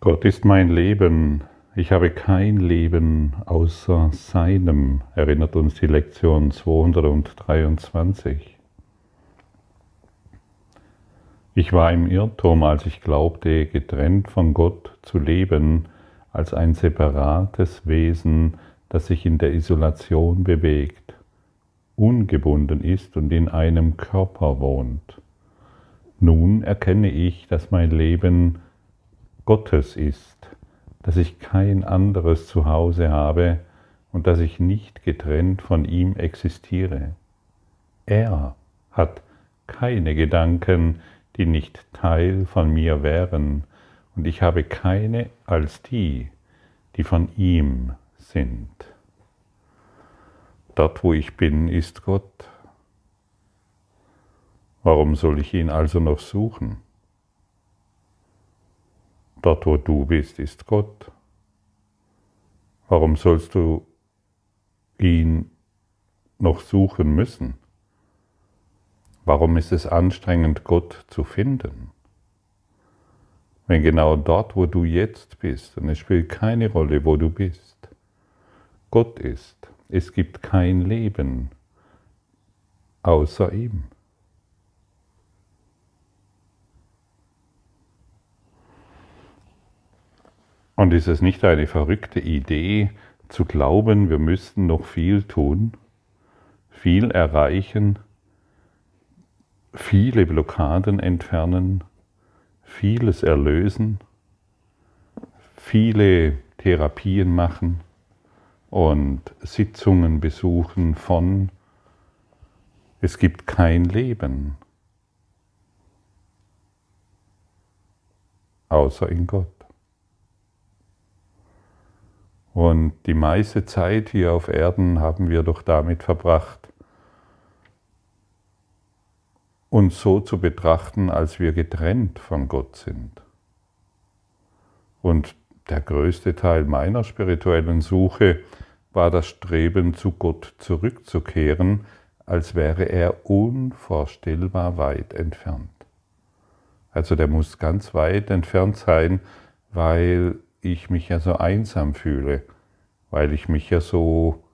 Gott ist mein Leben. Ich habe kein Leben außer seinem, erinnert uns die Lektion 223. Ich war im Irrtum, als ich glaubte, getrennt von Gott zu leben, als ein separates Wesen, das sich in der Isolation bewegt, ungebunden ist und in einem Körper wohnt. Nun erkenne ich, dass mein Leben Gottes ist, dass ich kein anderes Zuhause habe und dass ich nicht getrennt von ihm existiere. Er hat keine Gedanken, die nicht Teil von mir wären, und ich habe keine als die, die von ihm sind. Dort, wo ich bin, ist Gott. Warum soll ich ihn also noch suchen? Dort, wo du bist, ist Gott. Warum sollst du ihn noch suchen müssen? Warum ist es anstrengend, Gott zu finden? Wenn genau dort, wo du jetzt bist, und es spielt keine Rolle, wo du bist, Gott ist, es gibt kein Leben außer ihm. Und ist es nicht eine verrückte Idee, zu glauben, wir müssten noch viel tun, viel erreichen, viele Blockaden entfernen, vieles erlösen, viele Therapien machen und Sitzungen besuchen von es gibt kein Leben außer in Gott. Und die meiste Zeit hier auf Erden haben wir doch damit verbracht, uns so zu betrachten, als wir getrennt von Gott sind. Und der größte Teil meiner spirituellen Suche war das Streben, zu Gott zurückzukehren, als wäre er unvorstellbar weit entfernt. Also der muss ganz weit entfernt sein, weil ich mich ja so einsam fühle, weil ich mich ja so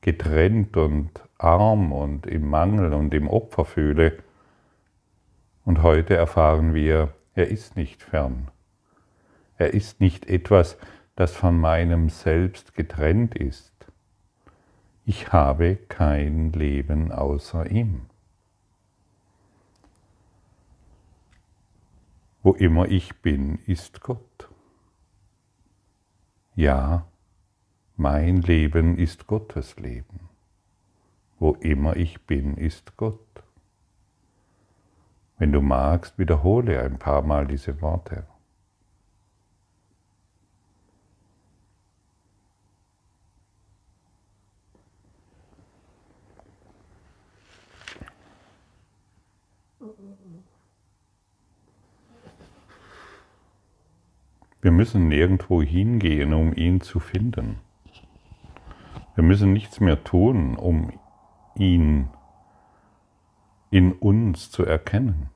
getrennt und arm und im Mangel und im Opfer fühle. Und heute erfahren wir, er ist nicht fern. Er ist nicht etwas, das von meinem Selbst getrennt ist. Ich habe kein Leben außer ihm. Wo immer ich bin, ist Gott. Ja, mein Leben ist Gottes Leben. Wo immer ich bin, ist Gott. Wenn du magst, wiederhole ein paar Mal diese Worte. Wir müssen nirgendwo hingehen, um ihn zu finden. Wir müssen nichts mehr tun, um ihn in uns zu erkennen.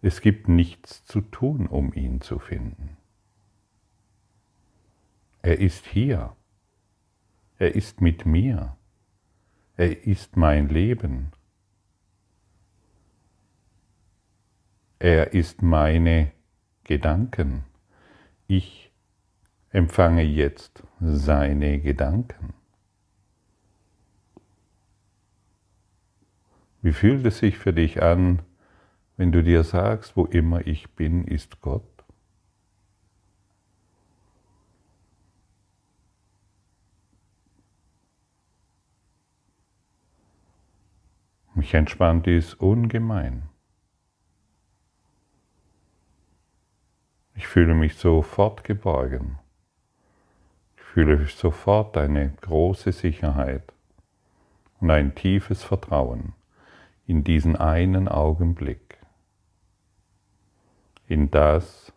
Es gibt nichts zu tun, um ihn zu finden. Er ist hier. Er ist mit mir. Er ist mein Leben. Er ist meine Gedanken. Ich empfange jetzt seine Gedanken. Wie fühlt es sich für dich an, wenn du dir sagst, wo immer ich bin, ist Gott? Mich entspannt dies ungemein. Ich fühle mich sofort geborgen. Ich fühle sofort eine große Sicherheit und ein tiefes Vertrauen in diesen einen Augenblick, in das,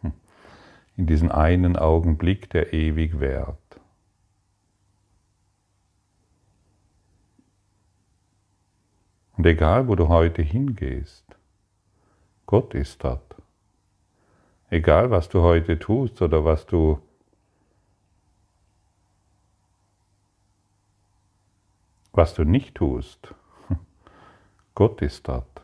hm, in diesen einen Augenblick, der ewig währt. Und egal, wo du heute hingehst, Gott ist dort. Egal, was du heute tust oder was du was du nicht tust. Gott ist dort.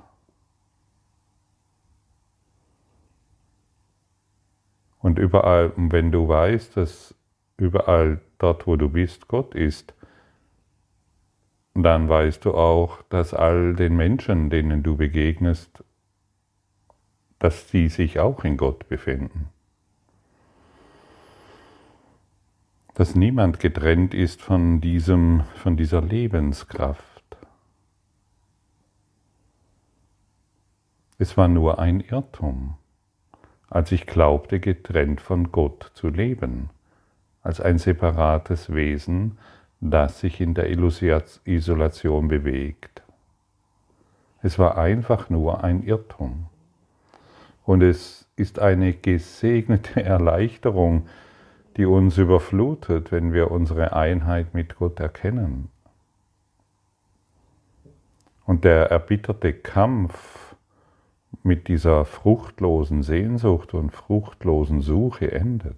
Und überall, wenn du weißt, dass überall dort, wo du bist, Gott ist, dann weißt du auch, dass all den Menschen, denen du begegnest, dass sie sich auch in Gott befinden. Dass niemand getrennt ist von, diesem, von dieser Lebenskraft. Es war nur ein Irrtum, als ich glaubte, getrennt von Gott zu leben, als ein separates Wesen, das sich in der Isolation bewegt. Es war einfach nur ein Irrtum. Und es ist eine gesegnete Erleichterung, die uns überflutet, wenn wir unsere Einheit mit Gott erkennen. Und der erbitterte Kampf mit dieser fruchtlosen Sehnsucht und fruchtlosen Suche endet.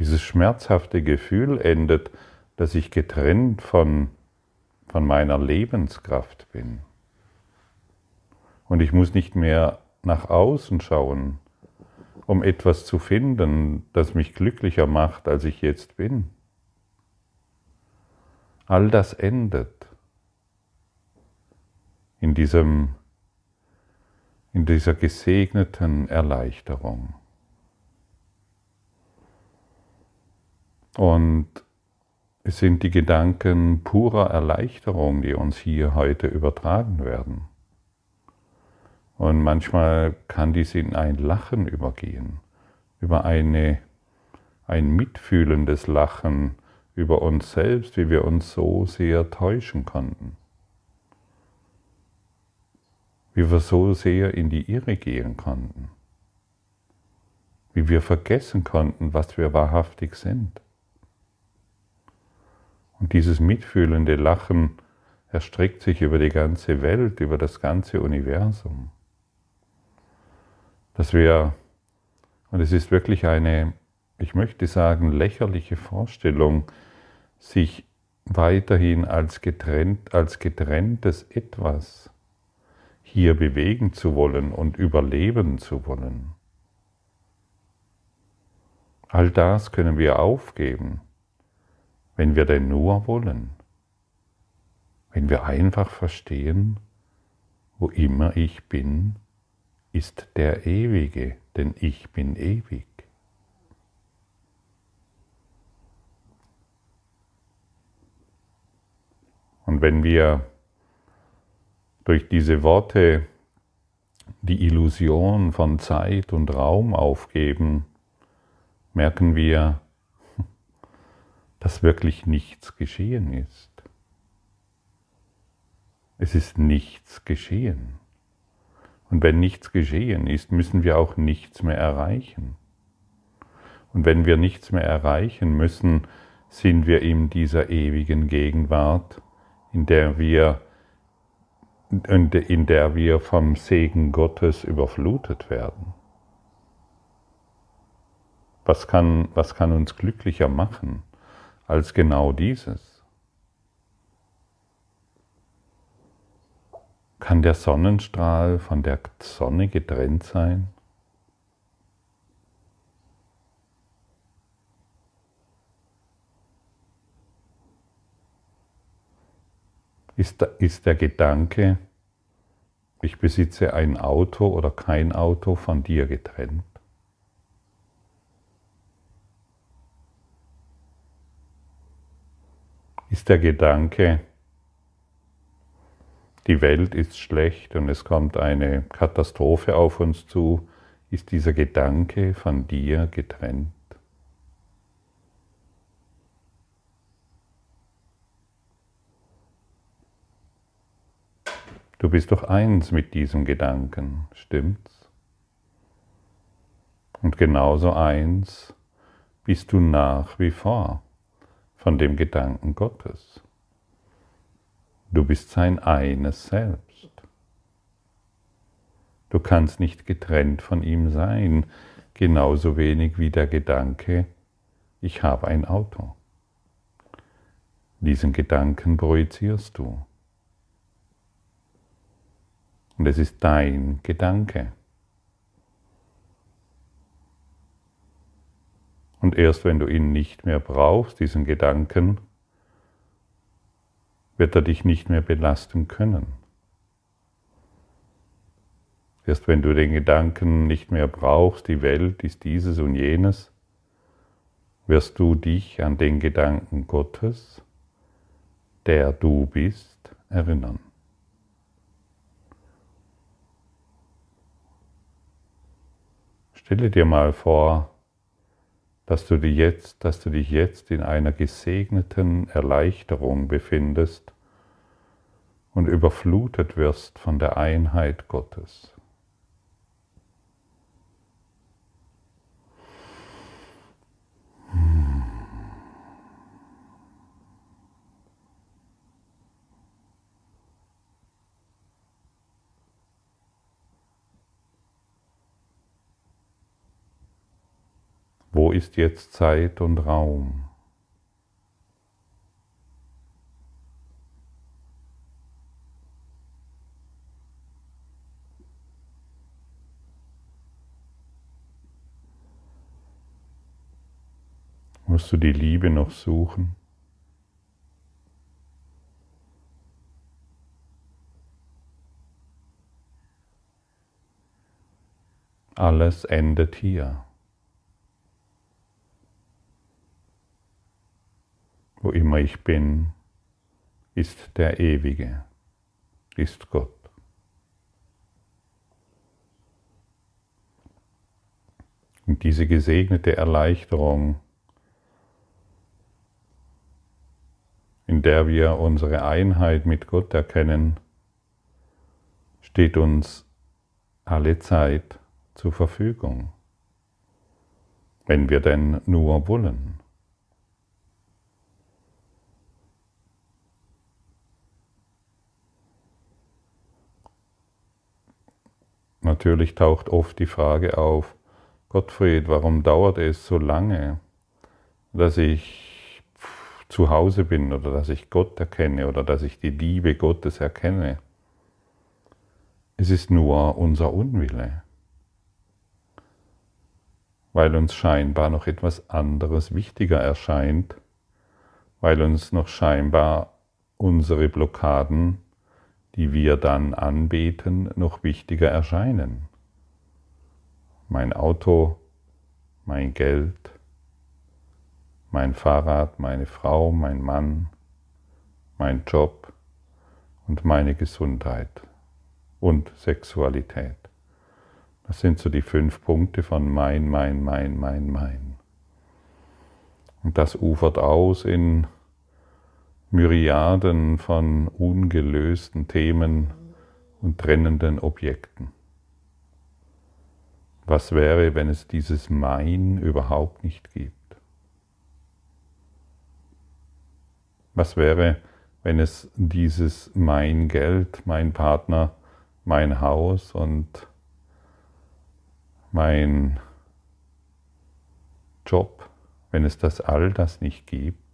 Dieses schmerzhafte Gefühl endet, dass ich getrennt von, von meiner Lebenskraft bin. Und ich muss nicht mehr nach außen schauen, um etwas zu finden, das mich glücklicher macht, als ich jetzt bin. All das endet in, diesem, in dieser gesegneten Erleichterung. Und es sind die Gedanken purer Erleichterung, die uns hier heute übertragen werden. Und manchmal kann dies in ein Lachen übergehen, über eine, ein mitfühlendes Lachen über uns selbst, wie wir uns so sehr täuschen konnten. Wie wir so sehr in die Irre gehen konnten. Wie wir vergessen konnten, was wir wahrhaftig sind. Und dieses mitfühlende Lachen erstreckt sich über die ganze Welt, über das ganze Universum dass wir, und es ist wirklich eine, ich möchte sagen, lächerliche Vorstellung, sich weiterhin als, getrennt, als getrenntes etwas hier bewegen zu wollen und überleben zu wollen. All das können wir aufgeben, wenn wir denn nur wollen, wenn wir einfach verstehen, wo immer ich bin, ist der Ewige, denn ich bin ewig. Und wenn wir durch diese Worte die Illusion von Zeit und Raum aufgeben, merken wir, dass wirklich nichts geschehen ist. Es ist nichts geschehen. Und wenn nichts geschehen ist, müssen wir auch nichts mehr erreichen. Und wenn wir nichts mehr erreichen müssen, sind wir in dieser ewigen Gegenwart, in der wir, in der wir vom Segen Gottes überflutet werden. Was kann, was kann uns glücklicher machen als genau dieses? Kann der Sonnenstrahl von der Sonne getrennt sein? Ist, ist der Gedanke, ich besitze ein Auto oder kein Auto von dir getrennt? Ist der Gedanke, die Welt ist schlecht und es kommt eine Katastrophe auf uns zu, ist dieser Gedanke von dir getrennt. Du bist doch eins mit diesem Gedanken, stimmt's? Und genauso eins bist du nach wie vor von dem Gedanken Gottes. Du bist sein eines Selbst. Du kannst nicht getrennt von ihm sein, genauso wenig wie der Gedanke, ich habe ein Auto. Diesen Gedanken projizierst du. Und es ist dein Gedanke. Und erst wenn du ihn nicht mehr brauchst, diesen Gedanken, wird er dich nicht mehr belasten können. Erst wenn du den Gedanken nicht mehr brauchst, die Welt ist dieses und jenes, wirst du dich an den Gedanken Gottes, der du bist, erinnern. Stelle dir mal vor, dass du, dich jetzt, dass du dich jetzt in einer gesegneten Erleichterung befindest und überflutet wirst von der Einheit Gottes. Wo ist jetzt Zeit und Raum? Musst du die Liebe noch suchen? Alles endet hier. Wo immer ich bin, ist der Ewige, ist Gott. Und diese gesegnete Erleichterung, in der wir unsere Einheit mit Gott erkennen, steht uns alle Zeit zur Verfügung, wenn wir denn nur wollen. Natürlich taucht oft die Frage auf, Gottfried, warum dauert es so lange, dass ich zu Hause bin oder dass ich Gott erkenne oder dass ich die Liebe Gottes erkenne? Es ist nur unser Unwille, weil uns scheinbar noch etwas anderes wichtiger erscheint, weil uns noch scheinbar unsere Blockaden die wir dann anbeten, noch wichtiger erscheinen. Mein Auto, mein Geld, mein Fahrrad, meine Frau, mein Mann, mein Job und meine Gesundheit und Sexualität. Das sind so die fünf Punkte von mein, mein, mein, mein, mein. Und das ufert aus in Myriaden von ungelösten Themen und trennenden Objekten. Was wäre, wenn es dieses Mein überhaupt nicht gibt? Was wäre, wenn es dieses mein Geld, mein Partner, mein Haus und mein Job, wenn es das all das nicht gibt?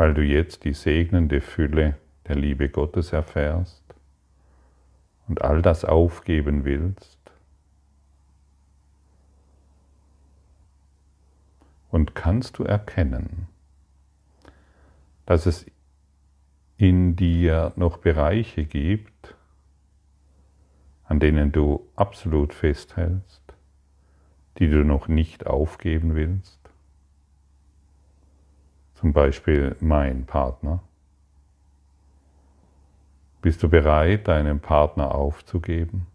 Weil du jetzt die segnende Fülle der Liebe Gottes erfährst und all das aufgeben willst und kannst du erkennen, dass es in dir noch Bereiche gibt, an denen du absolut festhältst, die du noch nicht aufgeben willst? Zum Beispiel mein Partner? Bist du bereit, deinen Partner aufzugeben?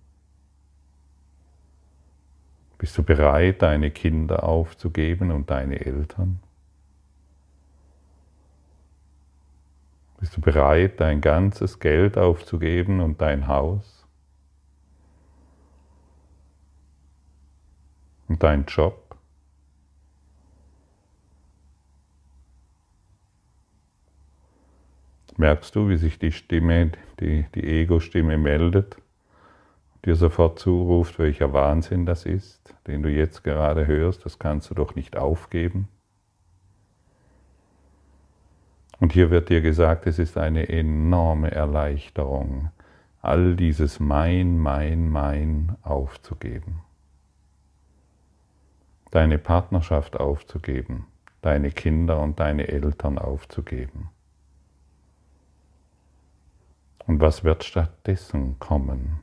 Bist du bereit, deine Kinder aufzugeben und deine Eltern? Bist du bereit, dein ganzes Geld aufzugeben und dein Haus? Und dein Job? Merkst du, wie sich die Stimme, die, die Ego-Stimme meldet, dir sofort zuruft, welcher Wahnsinn das ist, den du jetzt gerade hörst, das kannst du doch nicht aufgeben? Und hier wird dir gesagt, es ist eine enorme Erleichterung, all dieses Mein, Mein, Mein aufzugeben. Deine Partnerschaft aufzugeben, deine Kinder und deine Eltern aufzugeben. Und was wird stattdessen kommen?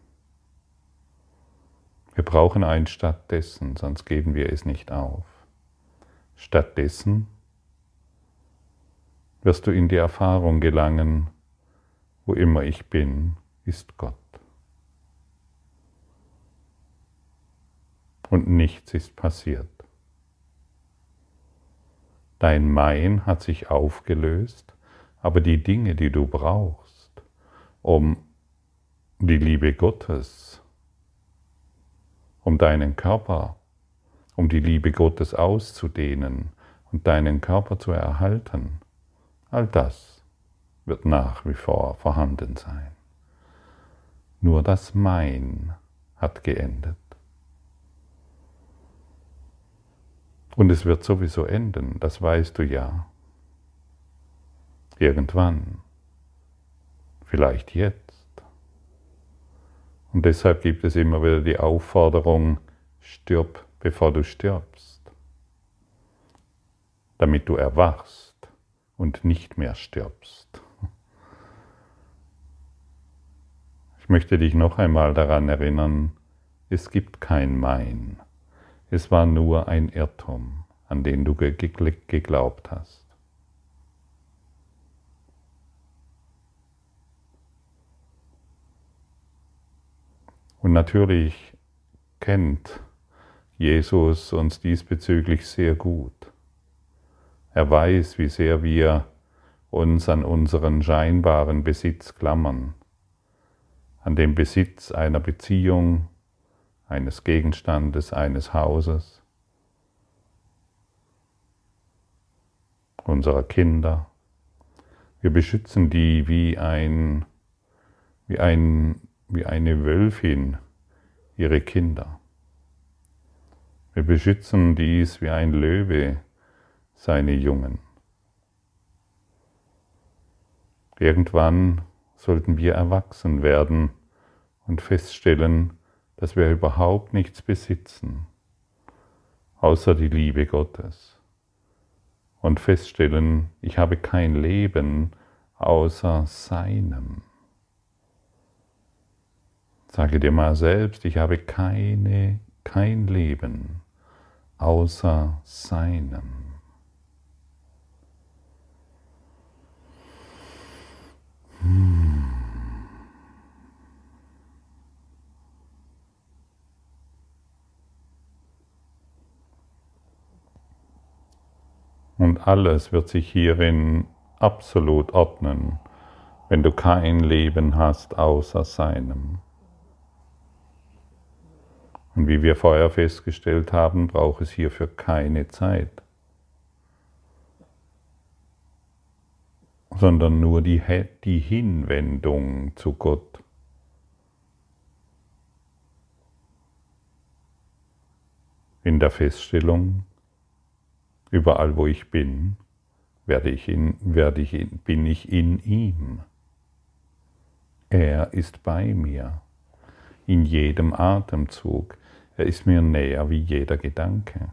Wir brauchen ein stattdessen, sonst geben wir es nicht auf. Stattdessen wirst du in die Erfahrung gelangen, wo immer ich bin, ist Gott. Und nichts ist passiert. Dein Mein hat sich aufgelöst, aber die Dinge, die du brauchst, um die Liebe Gottes, um deinen Körper, um die Liebe Gottes auszudehnen und deinen Körper zu erhalten, all das wird nach wie vor vorhanden sein. Nur das Mein hat geendet. Und es wird sowieso enden, das weißt du ja. Irgendwann. Vielleicht jetzt. Und deshalb gibt es immer wieder die Aufforderung, stirb, bevor du stirbst. Damit du erwachst und nicht mehr stirbst. Ich möchte dich noch einmal daran erinnern, es gibt kein Mein. Es war nur ein Irrtum, an den du geglaubt hast. Und natürlich kennt Jesus uns diesbezüglich sehr gut. Er weiß, wie sehr wir uns an unseren scheinbaren Besitz klammern an dem Besitz einer Beziehung, eines Gegenstandes, eines Hauses, unserer Kinder. Wir beschützen die wie ein, wie ein, wie eine Wölfin ihre Kinder. Wir beschützen dies wie ein Löwe seine Jungen. Irgendwann sollten wir erwachsen werden und feststellen, dass wir überhaupt nichts besitzen, außer die Liebe Gottes. Und feststellen, ich habe kein Leben außer seinem. Sage dir mal selbst, ich habe keine, kein Leben außer seinem. Und alles wird sich hierin absolut ordnen, wenn du kein Leben hast außer seinem. Und wie wir vorher festgestellt haben, braucht es hierfür keine Zeit. sondern nur die, die Hinwendung zu Gott. In der Feststellung, überall wo ich bin, werde ich in, werde ich in, bin ich in ihm. Er ist bei mir, in jedem Atemzug. Er ist mir näher wie jeder Gedanke.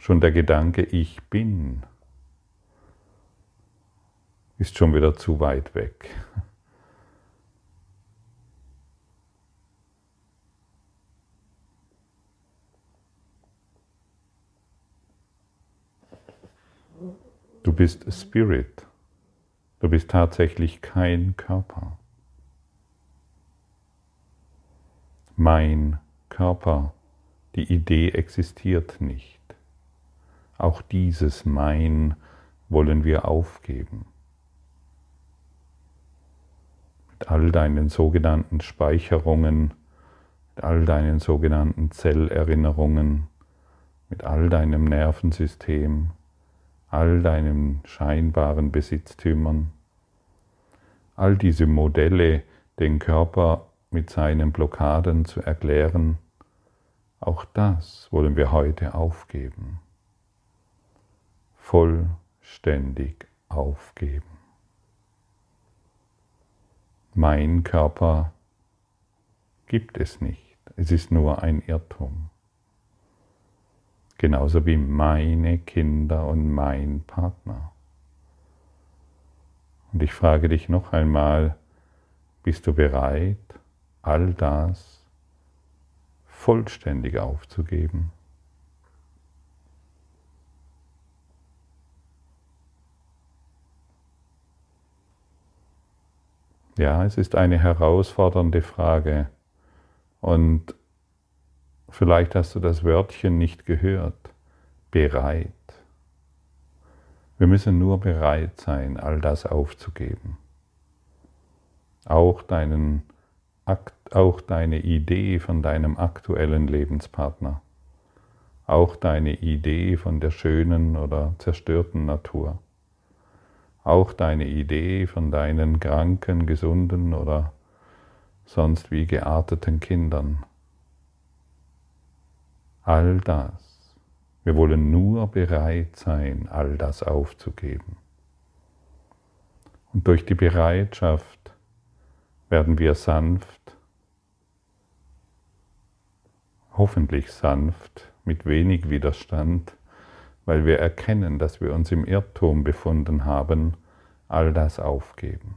Schon der Gedanke, ich bin, ist schon wieder zu weit weg. Du bist Spirit. Du bist tatsächlich kein Körper. Mein Körper, die Idee existiert nicht. Auch dieses Mein wollen wir aufgeben. Mit all deinen sogenannten Speicherungen, mit all deinen sogenannten Zellerinnerungen, mit all deinem Nervensystem, all deinen scheinbaren Besitztümern, all diese Modelle, den Körper mit seinen Blockaden zu erklären, auch das wollen wir heute aufgeben. Vollständig aufgeben. Mein Körper gibt es nicht. Es ist nur ein Irrtum. Genauso wie meine Kinder und mein Partner. Und ich frage dich noch einmal, bist du bereit, all das vollständig aufzugeben? Ja, es ist eine herausfordernde Frage und vielleicht hast du das Wörtchen nicht gehört. Bereit. Wir müssen nur bereit sein, all das aufzugeben. Auch, deinen, auch deine Idee von deinem aktuellen Lebenspartner. Auch deine Idee von der schönen oder zerstörten Natur auch deine Idee von deinen kranken, gesunden oder sonst wie gearteten Kindern. All das. Wir wollen nur bereit sein, all das aufzugeben. Und durch die Bereitschaft werden wir sanft, hoffentlich sanft, mit wenig Widerstand, weil wir erkennen, dass wir uns im Irrtum befunden haben, all das aufgeben.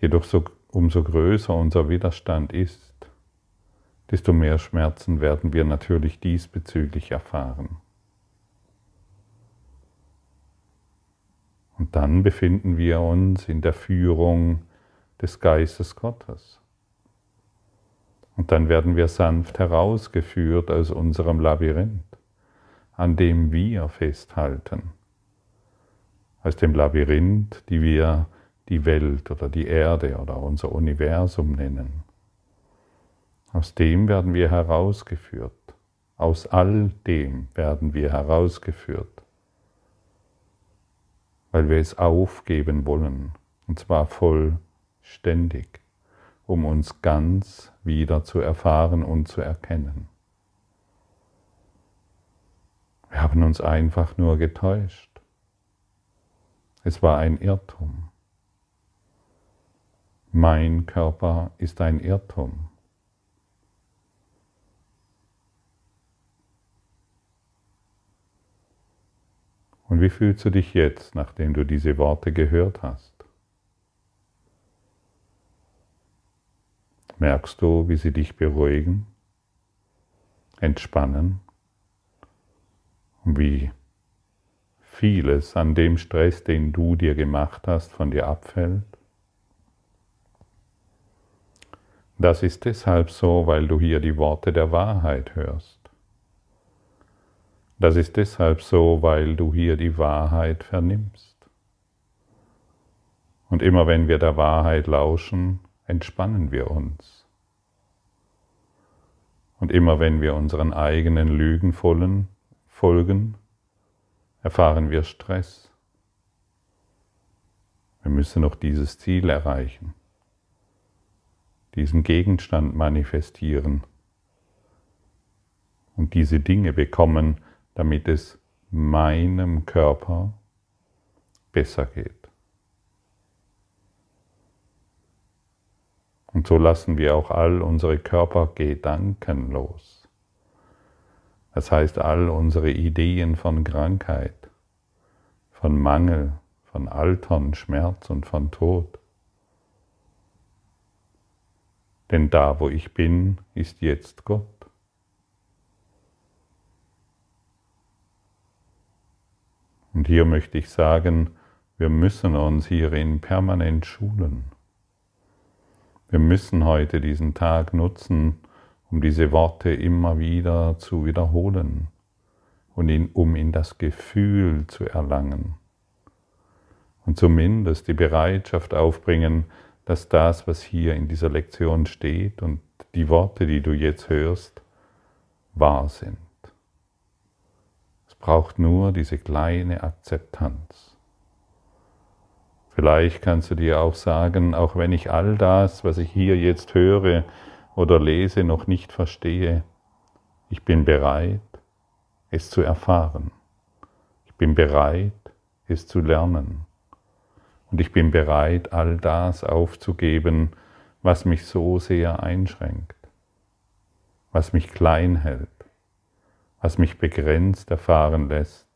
Jedoch so, umso größer unser Widerstand ist, desto mehr Schmerzen werden wir natürlich diesbezüglich erfahren. Und dann befinden wir uns in der Führung des Geistes Gottes. Und dann werden wir sanft herausgeführt aus unserem Labyrinth an dem wir festhalten. Aus dem Labyrinth, die wir die Welt oder die Erde oder unser Universum nennen. Aus dem werden wir herausgeführt. Aus all dem werden wir herausgeführt, weil wir es aufgeben wollen, und zwar vollständig, um uns ganz wieder zu erfahren und zu erkennen. Wir haben uns einfach nur getäuscht. Es war ein Irrtum. Mein Körper ist ein Irrtum. Und wie fühlst du dich jetzt, nachdem du diese Worte gehört hast? Merkst du, wie sie dich beruhigen, entspannen? wie vieles an dem Stress, den du dir gemacht hast, von dir abfällt. Das ist deshalb so, weil du hier die Worte der Wahrheit hörst. Das ist deshalb so, weil du hier die Wahrheit vernimmst. Und immer wenn wir der Wahrheit lauschen, entspannen wir uns. Und immer wenn wir unseren eigenen Lügen folgen, erfahren wir Stress. Wir müssen noch dieses Ziel erreichen, diesen Gegenstand manifestieren und diese Dinge bekommen, damit es meinem Körper besser geht. Und so lassen wir auch all unsere Körpergedanken los. Das heißt, all unsere Ideen von Krankheit, von Mangel, von Altern, Schmerz und von Tod. Denn da, wo ich bin, ist jetzt Gott. Und hier möchte ich sagen, wir müssen uns hierin permanent schulen. Wir müssen heute diesen Tag nutzen, um diese Worte immer wieder zu wiederholen und in, um in das Gefühl zu erlangen. Und zumindest die Bereitschaft aufbringen, dass das, was hier in dieser Lektion steht und die Worte, die du jetzt hörst, wahr sind. Es braucht nur diese kleine Akzeptanz. Vielleicht kannst du dir auch sagen, auch wenn ich all das, was ich hier jetzt höre oder lese, noch nicht verstehe, ich bin bereit, es zu erfahren. Ich bin bereit, es zu lernen. Und ich bin bereit, all das aufzugeben, was mich so sehr einschränkt, was mich klein hält, was mich begrenzt erfahren lässt.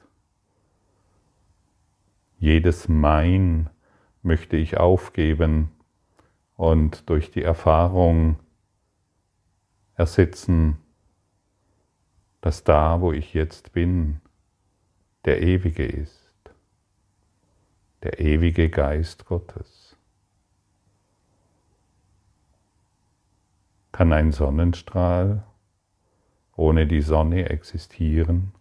Jedes Mein möchte ich aufgeben und durch die Erfahrung ersetzen, dass da, wo ich jetzt bin, der Ewige ist, der ewige Geist Gottes. Kann ein Sonnenstrahl ohne die Sonne existieren?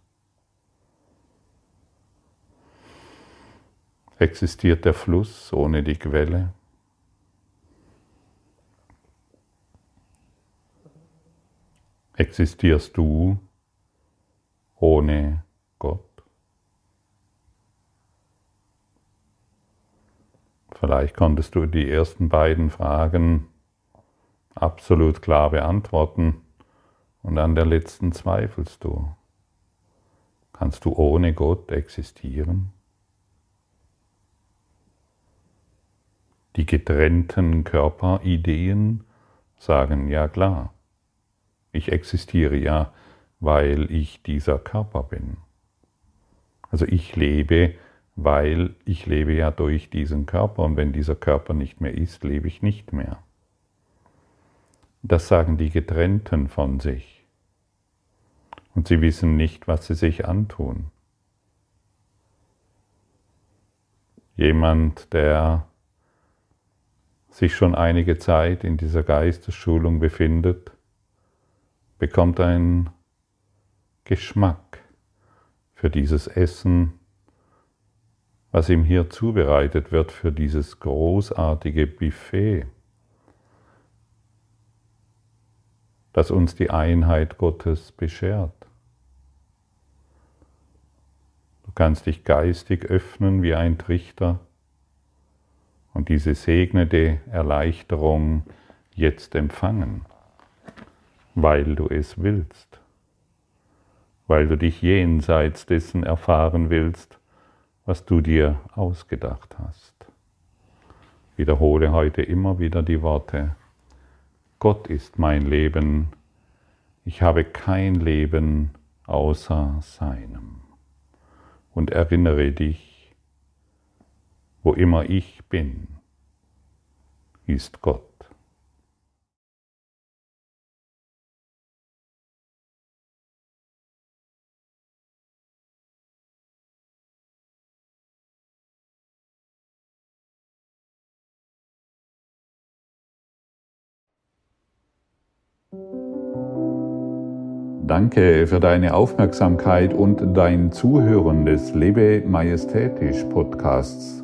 Existiert der Fluss ohne die Quelle? Existierst du ohne Gott? Vielleicht konntest du die ersten beiden Fragen absolut klar beantworten und an der letzten zweifelst du. Kannst du ohne Gott existieren? Die getrennten Körperideen sagen ja klar, ich existiere ja, weil ich dieser Körper bin. Also ich lebe, weil ich lebe ja durch diesen Körper und wenn dieser Körper nicht mehr ist, lebe ich nicht mehr. Das sagen die Getrennten von sich und sie wissen nicht, was sie sich antun. Jemand, der sich schon einige Zeit in dieser Geistesschulung befindet, bekommt einen Geschmack für dieses Essen, was ihm hier zubereitet wird, für dieses großartige Buffet, das uns die Einheit Gottes beschert. kannst dich geistig öffnen wie ein Trichter und diese segnende Erleichterung jetzt empfangen, weil du es willst, weil du dich jenseits dessen erfahren willst, was du dir ausgedacht hast. Wiederhole heute immer wieder die Worte, Gott ist mein Leben, ich habe kein Leben außer seinem und erinnere dich, wo immer ich bin, ist Gott. Danke für deine Aufmerksamkeit und dein Zuhören des Lebe Majestätisch Podcasts.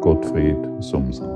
Gottfried Sumser.